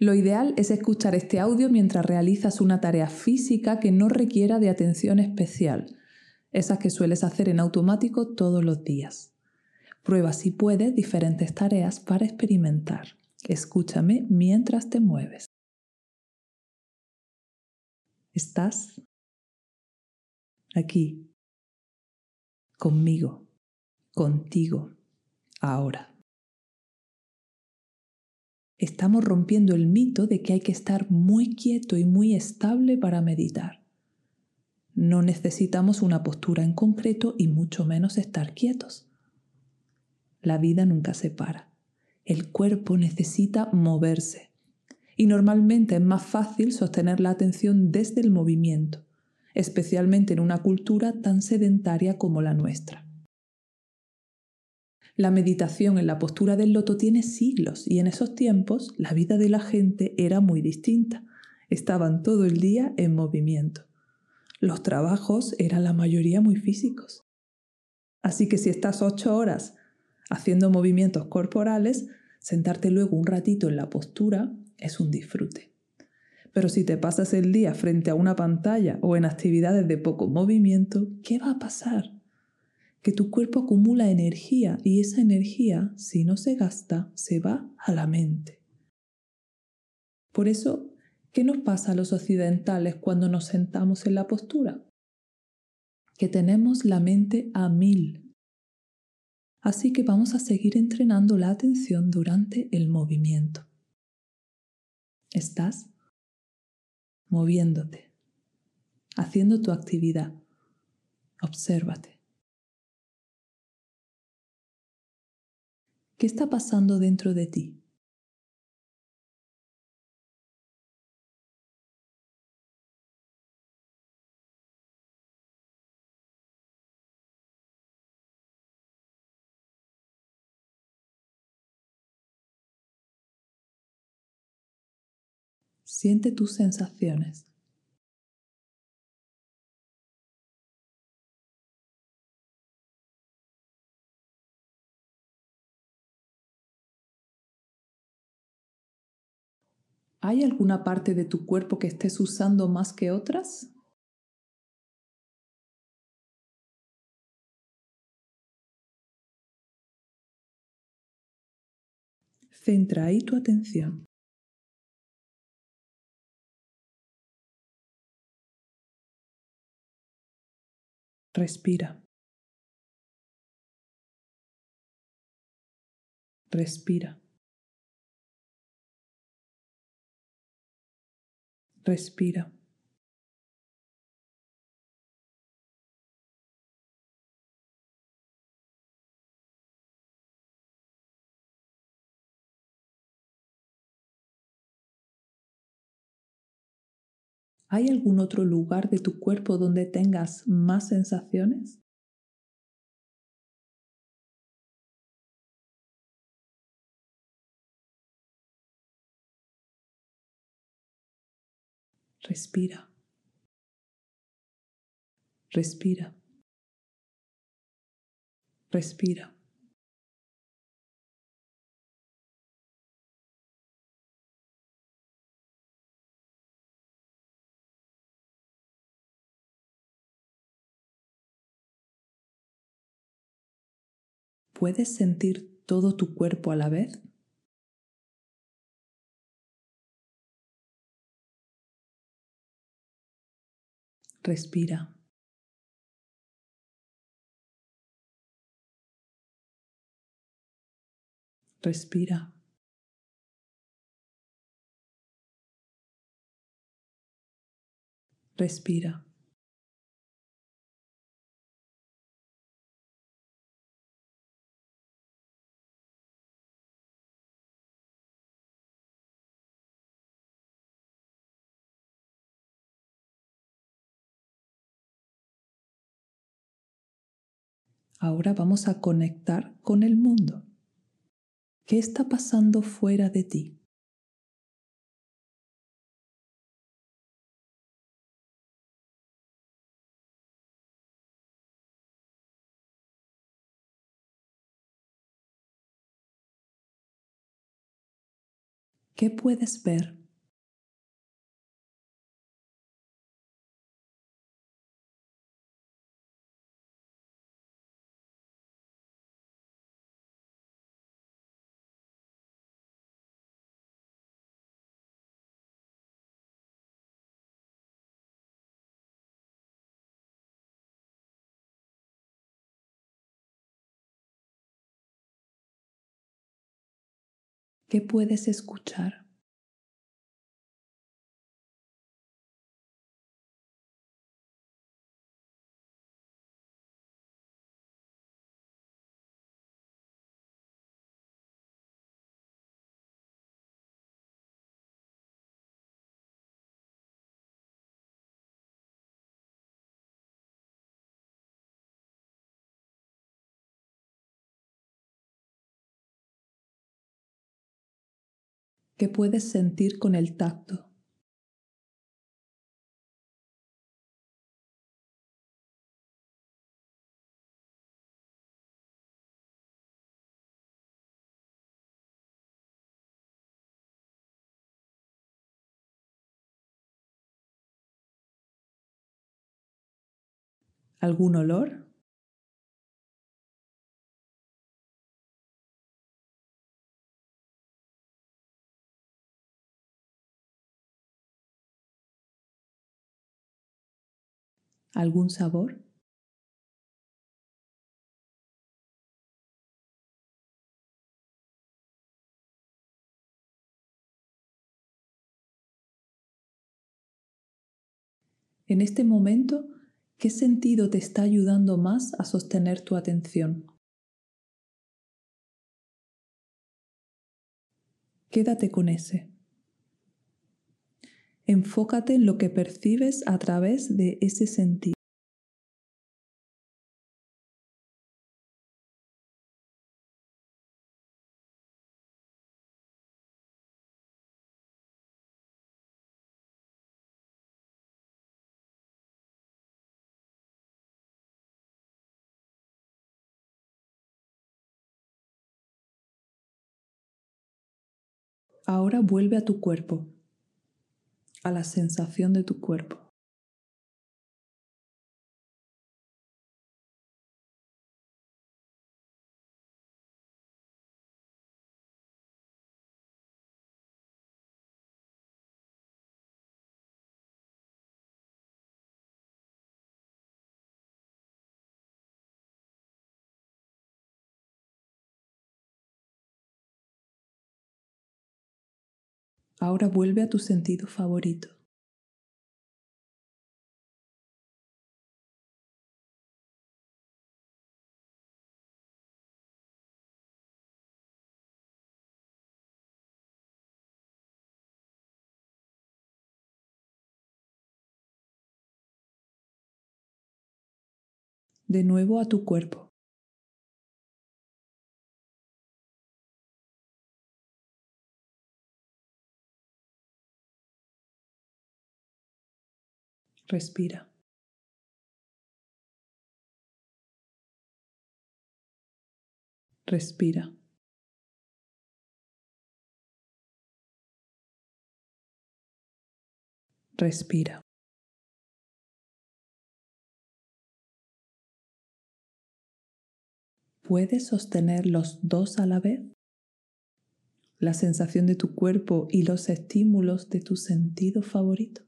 Lo ideal es escuchar este audio mientras realizas una tarea física que no requiera de atención especial, esas que sueles hacer en automático todos los días. Prueba si puedes diferentes tareas para experimentar. Escúchame mientras te mueves. Estás aquí, conmigo, contigo, ahora. Estamos rompiendo el mito de que hay que estar muy quieto y muy estable para meditar. No necesitamos una postura en concreto y mucho menos estar quietos. La vida nunca se para. El cuerpo necesita moverse. Y normalmente es más fácil sostener la atención desde el movimiento, especialmente en una cultura tan sedentaria como la nuestra. La meditación en la postura del loto tiene siglos y en esos tiempos la vida de la gente era muy distinta. Estaban todo el día en movimiento. Los trabajos eran la mayoría muy físicos. Así que si estás ocho horas haciendo movimientos corporales, sentarte luego un ratito en la postura es un disfrute. Pero si te pasas el día frente a una pantalla o en actividades de poco movimiento, ¿qué va a pasar? Que tu cuerpo acumula energía y esa energía, si no se gasta, se va a la mente. Por eso, ¿qué nos pasa a los occidentales cuando nos sentamos en la postura? Que tenemos la mente a mil. Así que vamos a seguir entrenando la atención durante el movimiento. Estás moviéndote, haciendo tu actividad. Obsérvate. ¿Qué está pasando dentro de ti? Siente tus sensaciones. ¿Hay alguna parte de tu cuerpo que estés usando más que otras? Centra ahí tu atención. Respira. Respira. Respira. ¿Hay algún otro lugar de tu cuerpo donde tengas más sensaciones? Respira. Respira. Respira. ¿Puedes sentir todo tu cuerpo a la vez? Respira. Respira. Respira. Ahora vamos a conectar con el mundo. ¿Qué está pasando fuera de ti? ¿Qué puedes ver? ¿Qué puedes escuchar? ¿Qué puedes sentir con el tacto? ¿Algún olor? ¿Algún sabor? En este momento, ¿qué sentido te está ayudando más a sostener tu atención? Quédate con ese. Enfócate en lo que percibes a través de ese sentido. Ahora vuelve a tu cuerpo, a la sensación de tu cuerpo. Ahora vuelve a tu sentido favorito. De nuevo a tu cuerpo. Respira. Respira. Respira. ¿Puedes sostener los dos a la vez? La sensación de tu cuerpo y los estímulos de tu sentido favorito.